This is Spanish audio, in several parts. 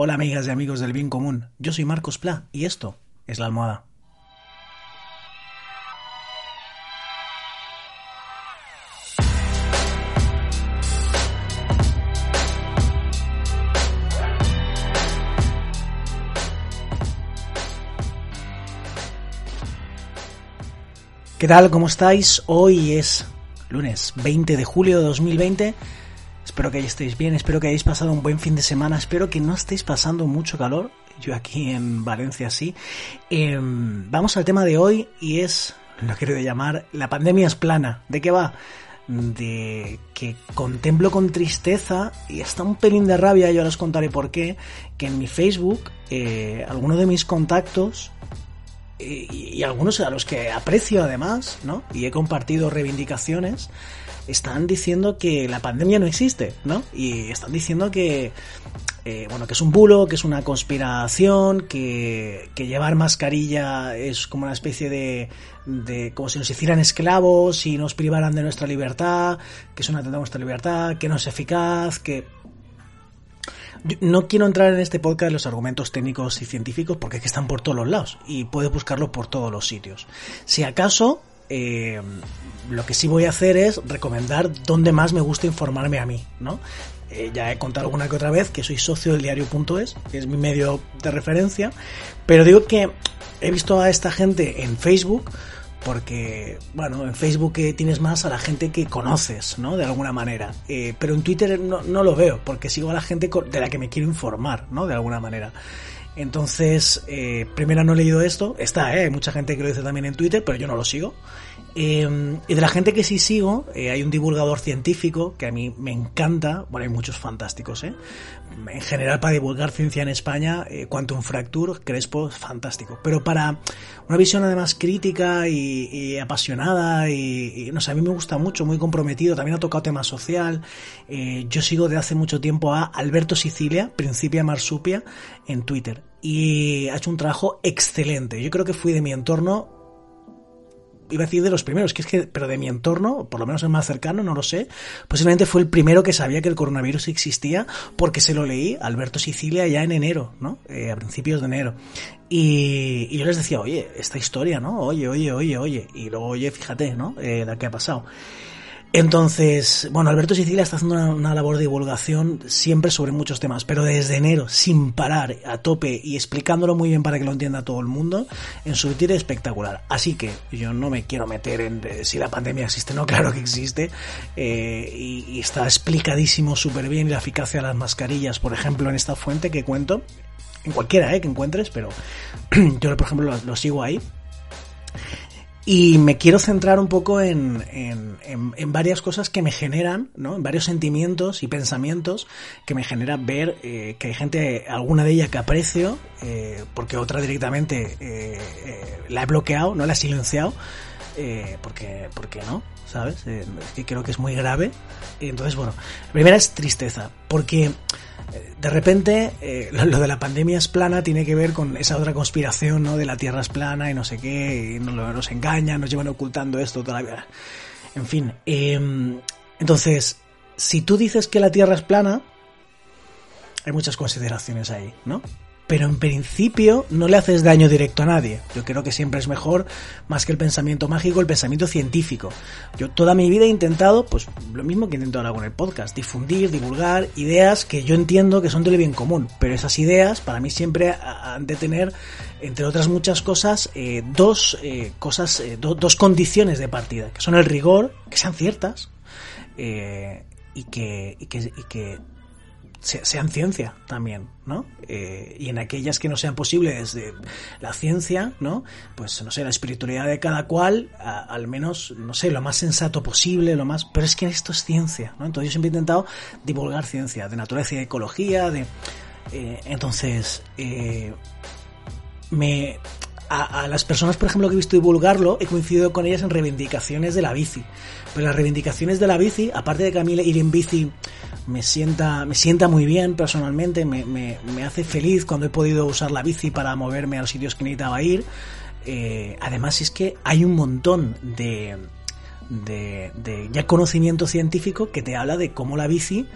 Hola amigas y amigos del bien común, yo soy Marcos Pla y esto es La Almohada. ¿Qué tal? ¿Cómo estáis? Hoy es lunes 20 de julio de 2020. Espero que estéis bien, espero que hayáis pasado un buen fin de semana, espero que no estéis pasando mucho calor. Yo aquí en Valencia sí. Em, vamos al tema de hoy y es, lo quiero llamar, la pandemia es plana. ¿De qué va? de que contemplo con tristeza y hasta un pelín de rabia, yo os contaré por qué, que en mi Facebook eh, algunos de mis contactos y, algunos a los que aprecio además, ¿no? Y he compartido reivindicaciones, están diciendo que la pandemia no existe, ¿no? Y están diciendo que, eh, bueno, que es un bulo, que es una conspiración, que, que llevar mascarilla es como una especie de, de, como si nos hicieran esclavos y nos privaran de nuestra libertad, que es una atentado a nuestra libertad, que no es eficaz, que no quiero entrar en este podcast los argumentos técnicos y científicos porque es que están por todos los lados y puedes buscarlos por todos los sitios. Si acaso, eh, lo que sí voy a hacer es recomendar dónde más me gusta informarme a mí, ¿no? Eh, ya he contado alguna que otra vez que soy socio del diario.es, que es mi medio de referencia, pero digo que he visto a esta gente en Facebook porque, bueno, en Facebook tienes más a la gente que conoces, ¿no? De alguna manera. Eh, pero en Twitter no, no, lo veo, porque sigo a la gente de la que me quiero informar, ¿no? De alguna manera. Entonces, eh, primero no he leído esto, está, ¿eh? hay mucha gente que lo dice también en Twitter, pero yo no lo sigo. Em, y de la gente que sí sigo, eh, hay un divulgador científico que a mí me encanta, bueno, hay muchos fantásticos, ¿eh? En general, para divulgar ciencia en España, eh, Quantum Fracture, Crespo, fantástico. Pero para una visión además crítica y, apasionada, y, no sé, a mí me gusta mucho, muy comprometido, también ha tocado tema social. Eh, yo sigo de hace mucho tiempo a Alberto Sicilia, Principia Marsupia, en Twitter. Y ha hecho un trabajo excelente. Yo creo que fui de mi entorno iba a decir de los primeros, que es que, pero de mi entorno, por lo menos el más cercano, no lo sé, posiblemente fue el primero que sabía que el coronavirus existía porque se lo leí Alberto Sicilia ya en enero, ¿no? Eh, a principios de enero. Y, yo les decía, oye, esta historia, ¿no? Oye, oye, oye, oye. Y luego, oye, fíjate, ¿no? Eh, la que ha pasado. Entonces, bueno, Alberto Sicilia está haciendo una, labor de divulgación siempre sobre muchos temas, pero desde enero, sin parar, a tope y explicándolo muy bien para que lo entienda todo el mundo, en su Twitter espectacular. Así que yo no me quiero meter en si la pandemia existe, no, claro que existe, eh, y, está explicadísimo súper bien la eficacia de las mascarillas, por ejemplo, en esta fuente que cuento, en cualquiera eh, que encuentres, pero yo por ejemplo lo sigo ahí. Y me quiero centrar un poco en, en, varias cosas que me generan, ¿no? En varios sentimientos y pensamientos que me generan ver eh, que hay gente, alguna de ellas que aprecio, eh, porque otra directamente eh, la he bloqueado, no la he silenciado, porque, porque no, ¿sabes? que creo que es muy grave. Entonces, bueno, la primera es tristeza, porque de repente eh, lo, de la pandemia es plana tiene que ver con esa otra conspiración, ¿no? De la Tierra es plana y no sé qué, y nos, nos engañan, nos llevan ocultando esto toda la vida. En fin, em, entonces, si tú dices que la Tierra es plana, hay muchas consideraciones ahí, ¿no? Pero en principio no le haces daño directo a nadie. Yo creo que siempre es mejor, más que el pensamiento mágico, el pensamiento científico. Yo toda mi vida he intentado, pues lo mismo que intento ahora con el podcast, difundir, divulgar ideas que yo entiendo que son del bien común, pero esas ideas para mí siempre han de tener, entre otras muchas cosas, eh, dos eh, cosas, eh, dos condiciones de partida, que son el rigor, que sean ciertas, que, y que, y que sean ciencia también, ¿no? Eh, y en aquellas que no sean posibles de la ciencia, ¿no? Pues no sé, la espiritualidad de cada cual, al menos, no sé, lo más sensato posible, lo más. Pero es que esto es ciencia, ¿no? Entonces yo siempre he intentado divulgar ciencia, de naturaleza y ecología, de. Eh, entonces, eh, me. A, a, las personas, por ejemplo, que he visto divulgarlo, he coincidido con ellas en reivindicaciones de la bici. Pero las reivindicaciones de la bici, aparte de que a mí ir en bici me sienta, me sienta muy bien personalmente, me, me, me, hace feliz cuando he podido usar la bici para moverme a los sitios que necesitaba ir. Eh, además es que hay un montón de, de, de, ya conocimiento científico que te habla de cómo la bici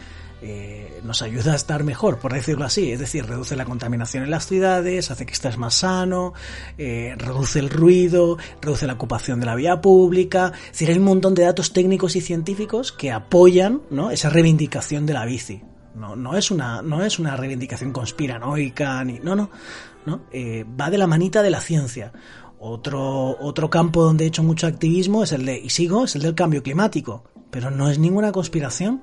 eh, nos ayuda a estar mejor, por decirlo así. Es decir, reduce la contaminación en las ciudades, hace que estés más sano, eh, reduce el ruido, reduce la ocupación de la vía pública. Es decir, hay un montón de datos técnicos y científicos que apoyan esa reivindicación de la bici. No, no, es una, no es una reivindicación conspiranoica, ni, no, no, no eh, va de la manita de la ciencia. Otro, otro campo donde he hecho mucho activismo es el de, y sigo, es el del cambio climático. Pero no es ninguna conspiración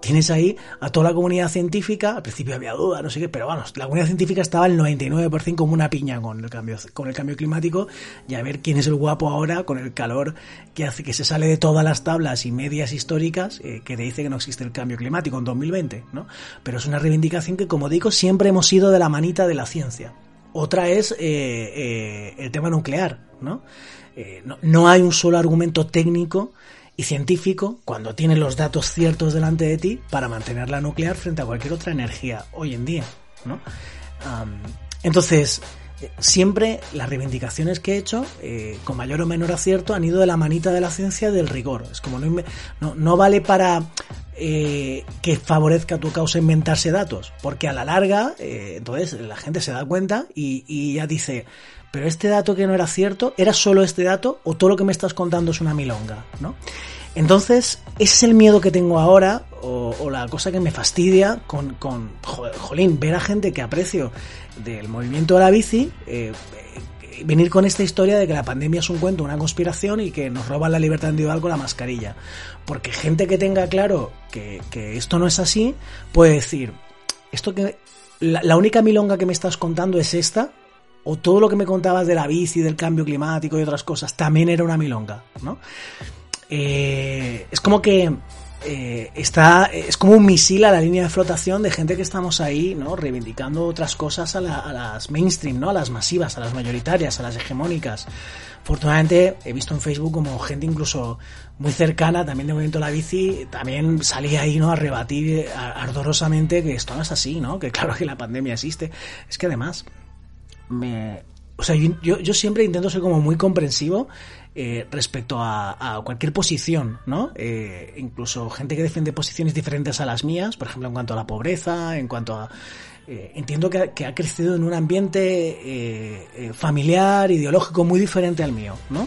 tienes ahí a toda la comunidad científica, al principio había duda, no sé qué, pero vamos, la comunidad científica estaba el 99% como una piña con el cambio con el cambio climático y a ver quién es el guapo ahora con el calor que hace que se sale de todas las tablas y medias históricas eh, que te dice que no existe el cambio climático en 2020, ¿no? Pero es una reivindicación que como digo siempre hemos ido de la manita de la ciencia. Otra es eh, eh, el tema nuclear. ¿no? No hay un solo argumento técnico y científico cuando tienes los datos ciertos delante de ti para mantener la nuclear frente a cualquier otra energía hoy en día, ¿no? entonces, eh, siempre las reivindicaciones que he hecho, eh, con mayor o menor acierto, han ido de la manita de la ciencia del rigor. Es como no, no, vale para eh, que favorezca tu causa inventarse datos, porque a la larga, entonces la gente se da cuenta y, y ya dice, pero este dato que no era cierto, ¿era solo este dato o todo lo que me estás contando es una milonga? ¿no? Entonces, ese es el miedo que tengo ahora, o, la cosa que me fastidia con, con jolín, ver a gente que aprecio del movimiento de la bici, eh, venir con esta historia de que la pandemia es un cuento, una conspiración y que nos roban la libertad individual con la mascarilla. Porque gente que tenga claro que, esto no es así, puede decir, esto que la única milonga que me estás contando es esta, o todo lo que me contabas de la bici, del cambio climático y otras cosas, también era una milonga, ¿no? Eh, es como que eh, está, es como un misil a la línea de flotación de gente que estamos ahí, ¿no? Reivindicando otras cosas a, las mainstream, ¿no? A las masivas, a las mayoritarias, a las hegemónicas. Afortunadamente he visto en Facebook como gente incluso muy cercana también de Movimiento la Bici también salía ahí, ¿no? A rebatir ardorosamente que esto no es así, ¿no? Que claro que la pandemia existe. Es que además me... O sea, yo, yo siempre intento ser como muy comprensivo eh, respecto a, cualquier posición, ¿no? Eh, incluso gente que defiende posiciones diferentes a las mías, por ejemplo, en cuanto a la pobreza, en cuanto a... Eh, entiendo que, que, ha crecido en un ambiente familiar, ideológico muy diferente al mío, ¿no?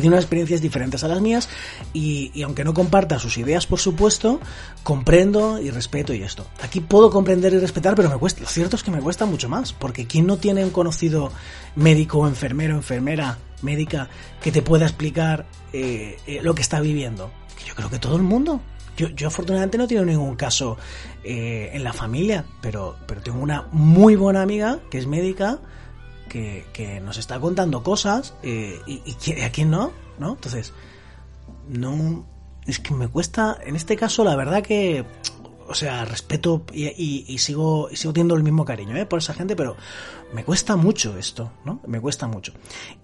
Tiene unas experiencias diferentes a las mías y, aunque no comparta sus ideas, por supuesto, comprendo y respeto y esto. Aquí puedo comprender y respetar, pero me cuesta, lo cierto es que me cuesta mucho más, porque ¿quién no tiene un conocido médico, enfermero, enfermera, médica que te pueda explicar eh, eh, lo que está viviendo? Yo creo que todo el mundo. Yo, yo afortunadamente no tengo ningún caso eh, en la familia, pero, pero tengo una muy buena amiga que es médica que, nos está contando cosas eh, y, a quién no, ¿no? Entonces, no. Es que me cuesta, en este caso, la verdad que. O sea, respeto y, sigo, sigo teniendo el mismo cariño ¿eh? por esa gente, pero me cuesta mucho esto, ¿no? Me cuesta mucho.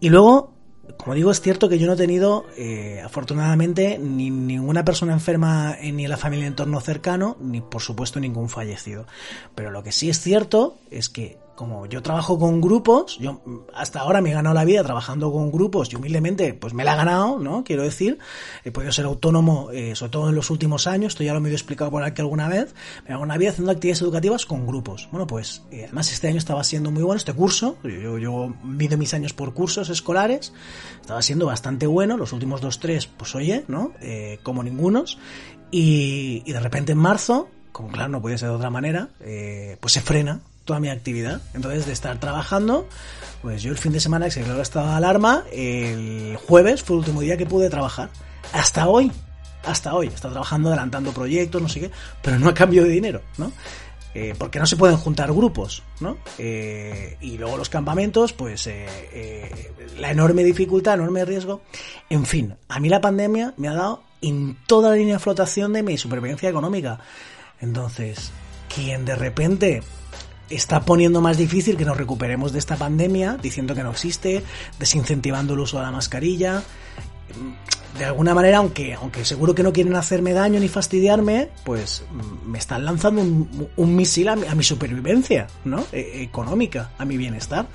Y luego, como digo, es cierto que yo no he tenido, eh, afortunadamente, ni ninguna persona enferma ni en la familia en entorno cercano, ni por supuesto ningún fallecido. Pero lo que sí es cierto es que como yo trabajo con grupos, yo hasta ahora me he ganado la vida trabajando con grupos y humildemente pues me la he ganado, ¿no? Quiero decir, he podido ser autónomo, eh, sobre todo en los últimos años, esto ya lo he medio explicado por aquí alguna vez, me hago una vida haciendo actividades educativas con grupos. Bueno, pues eh, además este año estaba siendo muy bueno, este curso, yo, mido mis años por cursos escolares, estaba siendo bastante bueno, los últimos dos, tres, pues oye, ¿no? Eh, como ningunos, y, y, de repente en marzo, como claro, no puede ser de otra manera, pues se frena toda mi actividad. Entonces, de estar trabajando, pues yo el fin de semana que se declaró estado de alarma, el jueves fue el último día que pude trabajar. Hasta hoy, hasta hoy, estado trabajando, adelantando proyectos, no sé qué, pero no a cambio de dinero, ¿no? Eh, porque no se pueden juntar grupos, ¿no? Eh, y luego los campamentos, pues eh, la enorme dificultad, enorme riesgo. En fin, a mí la pandemia me ha dado en toda la línea de flotación de mi supervivencia económica. Entonces, quien de repente está poniendo más difícil que nos recuperemos de esta pandemia, diciendo que no existe, desincentivando el uso de la mascarilla. De alguna manera, aunque, aunque seguro que no quieren hacerme daño ni fastidiarme, pues mm, me están lanzando un, misil a mi, supervivencia, ¿no? E, económica, a mi bienestar.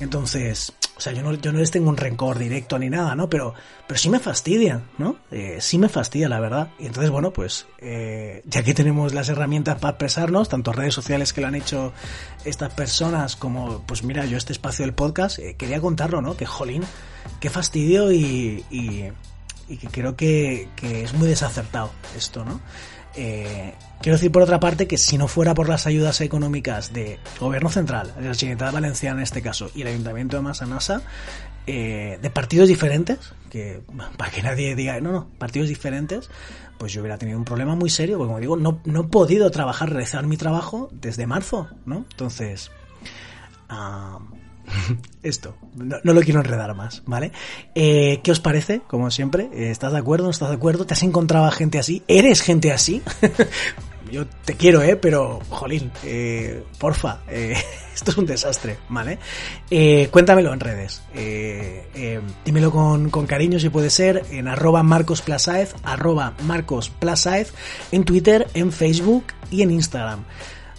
Entonces, o sea, yo no, yo no les tengo un rencor directo ni nada, ¿no? Pero, pero sí me fastidia, ¿no? Eh, sí me fastidia, la verdad. Y entonces, bueno, pues eh, ya que tenemos las herramientas para expresarnos, tanto redes sociales que lo han hecho estas personas como, pues mira, yo este espacio del podcast, eh, quería contarlo, ¿no? Que, jolín, qué fastidio y, y que creo que, que es muy desacertado esto, ¿no? Eh, quiero decir, por otra parte, que si no fuera por las ayudas económicas de Gobierno Central, de la Generalitat Valenciana en este caso, y el Ayuntamiento de Massanassa, eh, de partidos diferentes, que para que nadie diga, no, no, partidos diferentes, pues yo hubiera tenido un problema muy serio, porque como digo, no, no he podido trabajar, realizar mi trabajo desde marzo, ¿no? Entonces, uh, esto, no, lo quiero enredar más, ¿vale? Eh, ¿Qué os parece? Como siempre, ¿estás de acuerdo? ¿No estás de acuerdo? ¿Te has encontrado a gente así? ¿Eres gente así? Yo te quiero, ¿eh? Pero, jolín, eh, porfa, eh, esto es un desastre, ¿vale? Eh, cuéntamelo en redes. dímelo con, con, cariño si puede ser en arroba marcosplasaez, arroba marcosplasaez, en Twitter, en Facebook y en Instagram.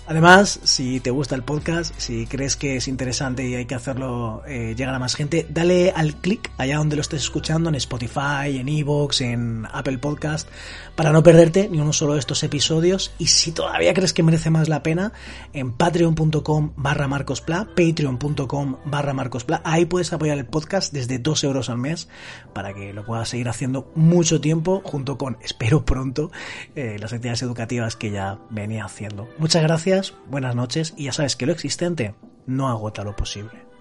Además, si te gusta el podcast, si crees que es interesante y hay que hacerlo eh, llegar a más gente, dale al clic allá donde lo estés escuchando, en Spotify, en Evox, en Apple Podcast, para no perderte ni uno solo de estos episodios. Y si todavía crees que merece más la pena, en patreon.com barra marcospla, patreon.com barra marcospla, ahí puedes apoyar el podcast desde 2 euros al mes para que lo puedas seguir haciendo mucho tiempo junto con, espero pronto, eh, las actividades educativas que ya venía haciendo. Muchas buenas noches y ya sabes que lo existente no agota lo posible.